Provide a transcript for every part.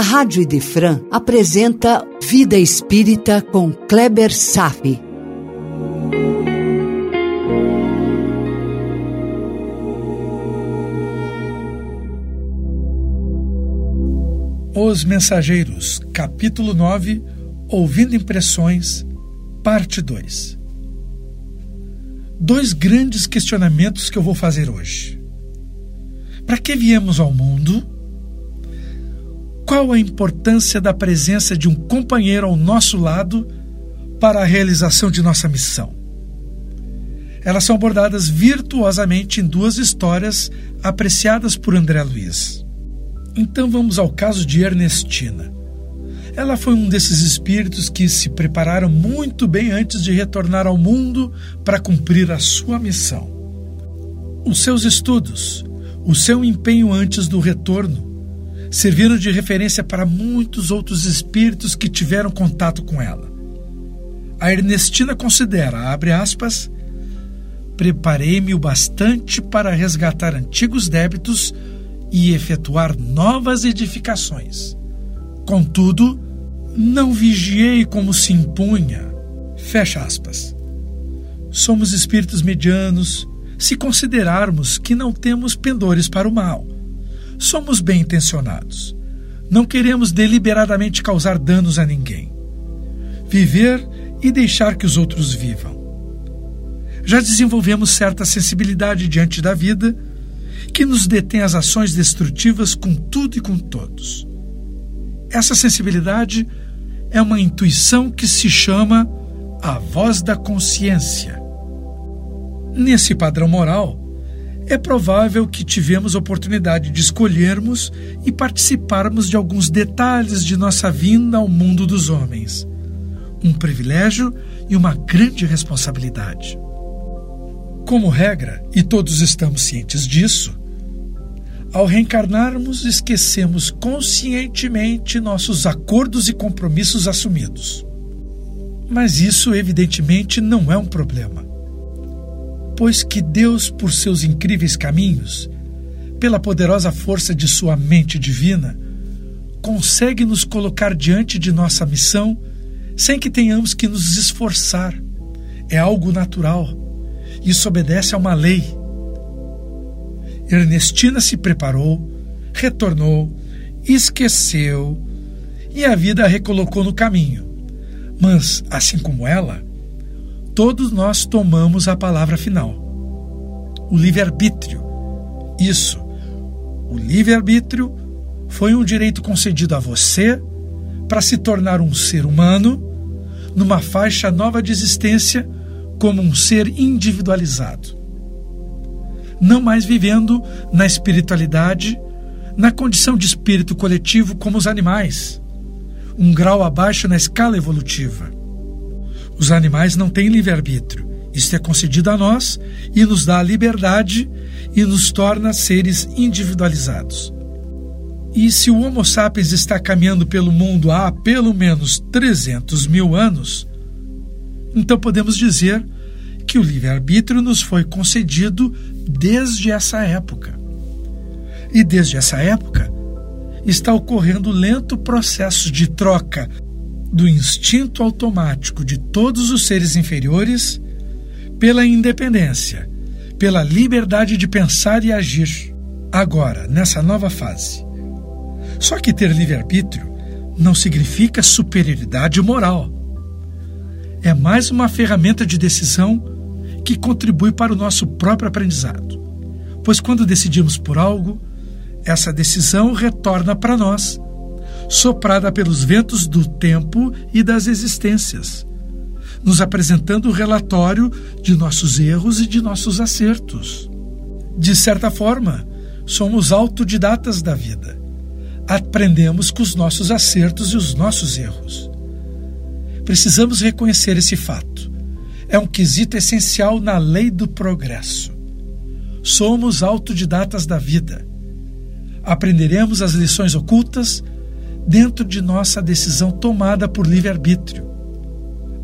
a Rádio Idefran apresenta Vida Espírita com Kleber Safi. Os Mensageiros, capítulo 9, Ouvindo Impressões, parte 2. Dois grandes questionamentos que eu vou fazer hoje. Para que viemos ao mundo? Qual a importância da presença de um companheiro ao nosso lado para a realização de nossa missão? Elas são abordadas virtuosamente em duas histórias apreciadas por André Luiz. Então vamos ao caso de Ernestina. Ela foi um desses espíritos que se prepararam muito bem antes de retornar ao mundo para cumprir a sua missão. Os seus estudos, o seu empenho antes do retorno, serviram de referência para muitos outros espíritos que tiveram contato com ela. A Ernestina considera, abre aspas, preparei-me o bastante para resgatar antigos débitos e efetuar novas edificações. Contudo, não vigiei como se impunha. Fecha aspas. Somos espíritos medianos se considerarmos que não temos pendores para o mal. Somos bem intencionados. Não queremos deliberadamente causar danos a ninguém. Viver e deixar que os outros vivam. Já desenvolvemos certa sensibilidade diante da vida que nos detém as ações destrutivas com tudo e com todos. Essa sensibilidade é uma intuição que se chama a voz da consciência. Nesse padrão moral, é provável que tivemos oportunidade de escolhermos e participarmos de alguns detalhes de nossa vinda ao mundo dos homens. Um privilégio e uma grande responsabilidade. Como regra, e todos estamos cientes disso, ao reencarnarmos, esquecemos conscientemente nossos acordos e compromissos assumidos. Mas isso, evidentemente, não é um problema. Pois que Deus, por seus incríveis caminhos, pela poderosa força de sua mente divina, consegue nos colocar diante de nossa missão sem que tenhamos que nos esforçar. É algo natural. Isso obedece a uma lei Ernestina se preparou, retornou, esqueceu e a vida a recolocou no caminho. Mas, assim como ela, todos nós tomamos a palavra final. O livre-arbítrio. Isso. O livre-arbítrio foi um direito concedido a você para se tornar um ser humano numa faixa nova de existência como um ser individualizado não mais vivendo na espiritualidade, na condição de espírito coletivo como os animais, um grau abaixo na escala evolutiva. Os animais não têm livre-arbítrio. Isto é concedido a nós e nos dá a liberdade e nos torna seres individualizados. E se o Homo sapiens está caminhando pelo mundo há pelo menos 300 mil anos, então podemos dizer que o livre-arbítrio nos foi concedido desde essa época. E desde essa época está ocorrendo lento processo de troca do instinto automático de todos os seres inferiores pela independência, pela liberdade de pensar e agir, agora, nessa nova fase. Só que ter livre-arbítrio não significa superioridade moral. É mais uma ferramenta de decisão que contribui para o nosso próprio aprendizado. Pois quando decidimos por algo, essa decisão retorna para nós, soprada pelos ventos do tempo e das existências, nos apresentando o relatório de nossos erros e de nossos acertos. De certa forma, somos autodidatas da vida. Aprendemos com os nossos acertos e os nossos erros. Precisamos reconhecer esse fato é um quesito essencial na lei do progresso. Somos autodidatas da vida. Aprenderemos as lições ocultas dentro de nossa decisão tomada por livre-arbítrio.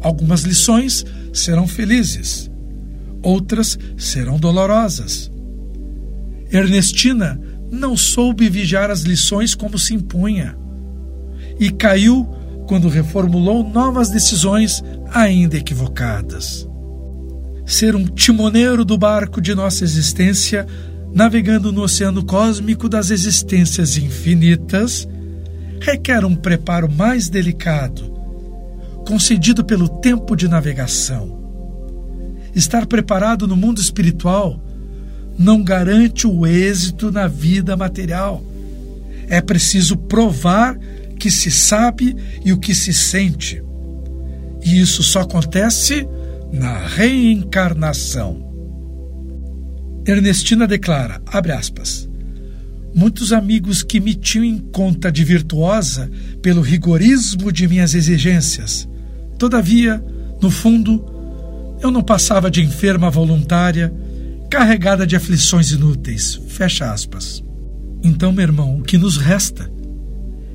Algumas lições serão felizes, outras serão dolorosas. Ernestina não soube vigiar as lições como se impunha. e caiu quando reformulou novas decisões ainda equivocadas. Ser um timoneiro do barco de nossa existência, navegando no oceano cósmico das existências infinitas, requer um preparo mais delicado, concedido pelo tempo de navegação. Estar preparado no mundo espiritual não garante o êxito na vida material. É preciso provar que se sabe e o que se sente. E isso só acontece na reencarnação. Ernestina declara, abre aspas, muitos amigos que me tinham em conta de virtuosa pelo rigorismo de minhas exigências. Todavia, no fundo, eu não passava de enferma voluntária, carregada de aflições inúteis. Fecha aspas. Então, meu irmão, o que nos resta?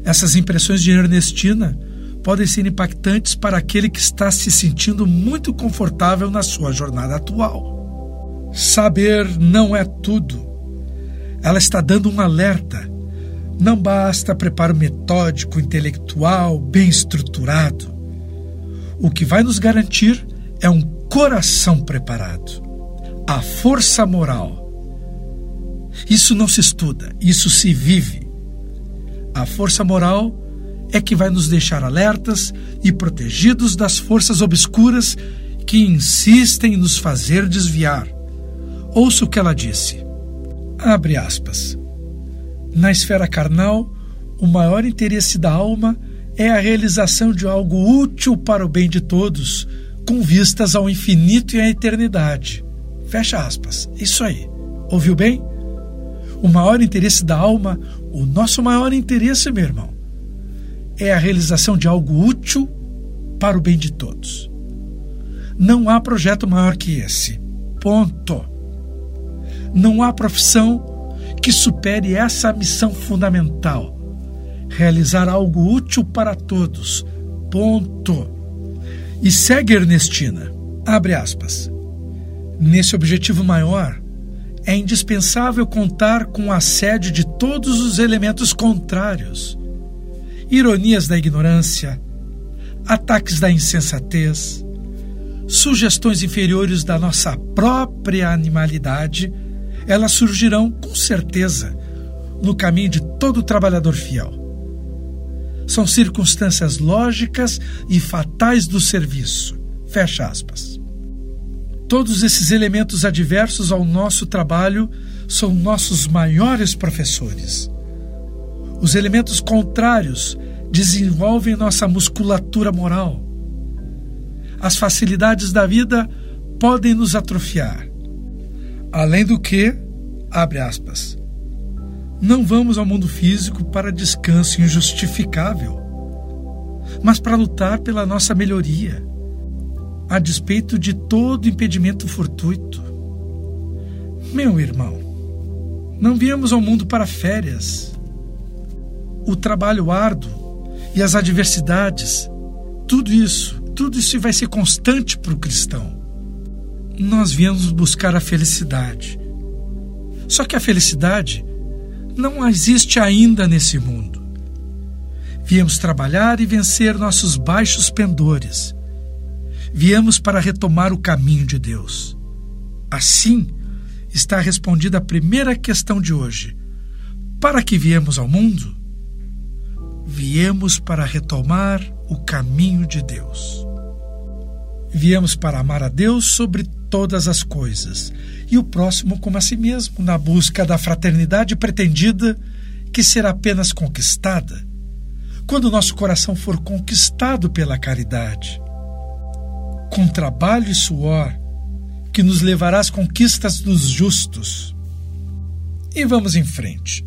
Essas impressões de Ernestina podem ser impactantes para aquele que está se sentindo muito confortável na sua jornada atual. Saber não é tudo. Ela está dando um alerta. Não basta preparo metódico, intelectual, bem estruturado. O que vai nos garantir é um coração preparado. A força moral. Isso não se estuda, isso se vive. A força moral é que vai nos deixar alertas e protegidos das forças obscuras que insistem em nos fazer desviar. Ouça o que ela disse. Abre aspas. Na esfera carnal, o maior interesse da alma é a realização de algo útil para o bem de todos, com vistas ao infinito e à eternidade. Fecha aspas. Isso aí. Ouviu bem? O maior interesse da alma, o nosso maior interesse, meu irmão, é a realização de algo útil para o bem de todos. Não há projeto maior que esse. Ponto. Não há profissão que supere essa missão fundamental: realizar algo útil para todos. Ponto. E segue Ernestina. Abre aspas. Nesse objetivo maior, é indispensável contar com o assédio de todos os elementos contrários ironias da ignorância, ataques da insensatez, sugestões inferiores da nossa própria animalidade, elas surgirão com certeza no caminho de todo trabalhador fiel. São circunstâncias lógicas e fatais do serviço. Fecha aspas. Todos esses elementos adversos ao nosso trabalho são nossos maiores professores. Os elementos contrários desenvolvem nossa musculatura moral. As facilidades da vida podem nos atrofiar. Além do que, abre aspas, não vamos ao mundo físico para descanso injustificável, mas para lutar pela nossa melhoria, a despeito de todo impedimento fortuito. Meu irmão, não viemos ao mundo para férias, o trabalho árduo e as adversidades, tudo isso, tudo isso vai ser constante para o cristão. Nós viemos buscar a felicidade. Só que a felicidade não existe ainda nesse mundo. Viemos trabalhar e vencer nossos baixos pendores. Viemos para retomar o caminho de Deus. Assim, está respondida a primeira questão de hoje. Para que viemos ao mundo? viemos para retomar o caminho de Deus. Viemos para amar a Deus sobre todas as coisas e o próximo como a si mesmo, na busca da fraternidade pretendida que será apenas conquistada quando nosso coração for conquistado pela caridade. Com trabalho e suor, que nos levará às conquistas dos justos. E vamos em frente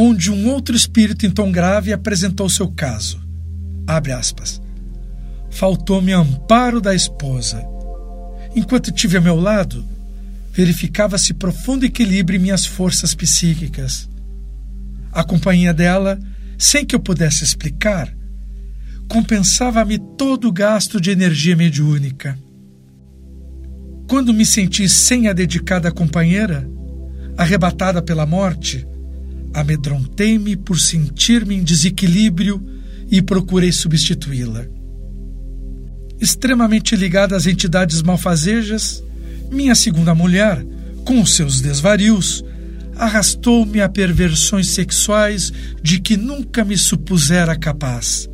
onde um outro espírito em tom grave apresentou seu caso. Abre aspas. Faltou-me amparo da esposa. Enquanto tive a meu lado, verificava-se profundo equilíbrio em minhas forças psíquicas. A companhia dela, sem que eu pudesse explicar, compensava-me todo o gasto de energia mediúnica. Quando me senti sem a dedicada companheira, arrebatada pela morte, Amedrontei-me por sentir-me em desequilíbrio e procurei substituí-la. Extremamente ligada às entidades malfazejas, minha segunda mulher, com seus desvarios, arrastou-me a perversões sexuais de que nunca me supusera capaz.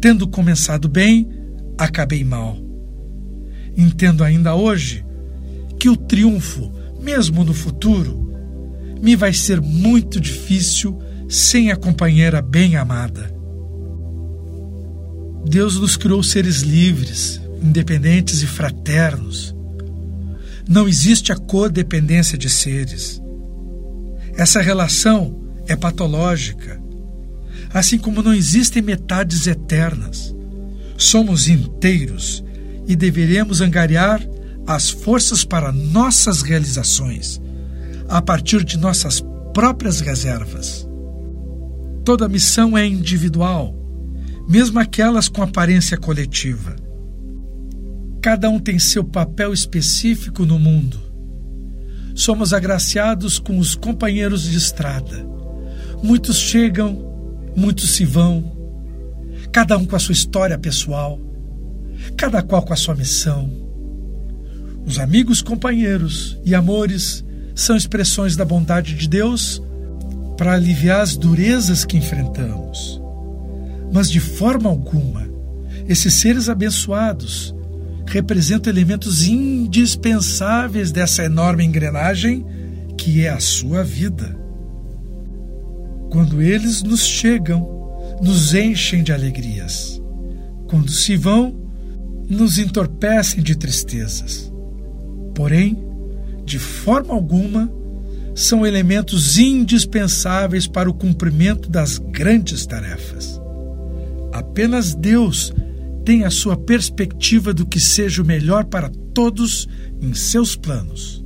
Tendo começado bem, acabei mal. Entendo ainda hoje que o triunfo, mesmo no futuro, me vai ser muito difícil sem a companheira bem amada. Deus nos criou seres livres, independentes e fraternos. Não existe a codependência de seres. Essa relação é patológica, assim como não existem metades eternas. Somos inteiros e deveremos angariar as forças para nossas realizações, a partir de nossas próprias reservas. Toda missão é individual, mesmo aquelas com aparência coletiva. Cada um tem seu papel específico no mundo. Somos agraciados com os companheiros de estrada. Muitos chegam, muitos se vão, cada um com a sua história pessoal, cada qual com a sua missão os amigos, companheiros e amores são expressões da bondade de Deus para aliviar as durezas que enfrentamos. Mas de forma alguma, esses seres abençoados representam elementos indispensáveis dessa enorme engrenagem que é a sua vida. Quando eles nos chegam, nos enchem de alegrias. Quando se vão, nos entorpecem de tristezas porém, de forma alguma, são elementos indispensáveis para o cumprimento das grandes tarefas. Apenas Deus tem a sua perspectiva do que seja o melhor para todos em seus planos.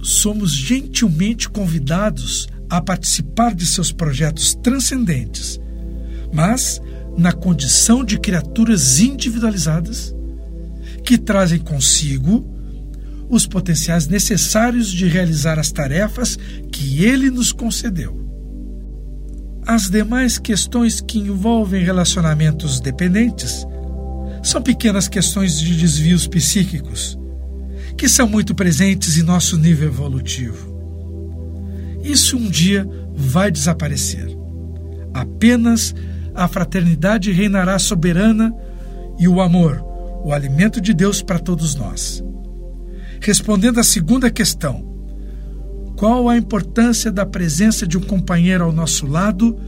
Somos gentilmente convidados a participar de seus projetos transcendentes, mas na condição de criaturas individualizadas que trazem consigo os potenciais necessários de realizar as tarefas que ele nos concedeu. As demais questões que envolvem relacionamentos dependentes são pequenas questões de desvios psíquicos, que são muito presentes em nosso nível evolutivo. Isso um dia vai desaparecer. Apenas a fraternidade reinará soberana e o amor, o alimento de Deus para todos nós. Respondendo à segunda questão, qual a importância da presença de um companheiro ao nosso lado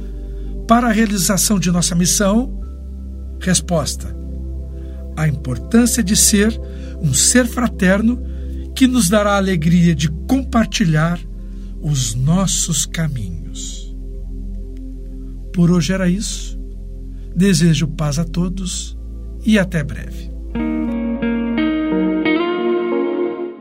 para a realização de nossa missão? Resposta: a importância de ser um ser fraterno que nos dará a alegria de compartilhar os nossos caminhos. Por hoje era isso. Desejo paz a todos e até breve.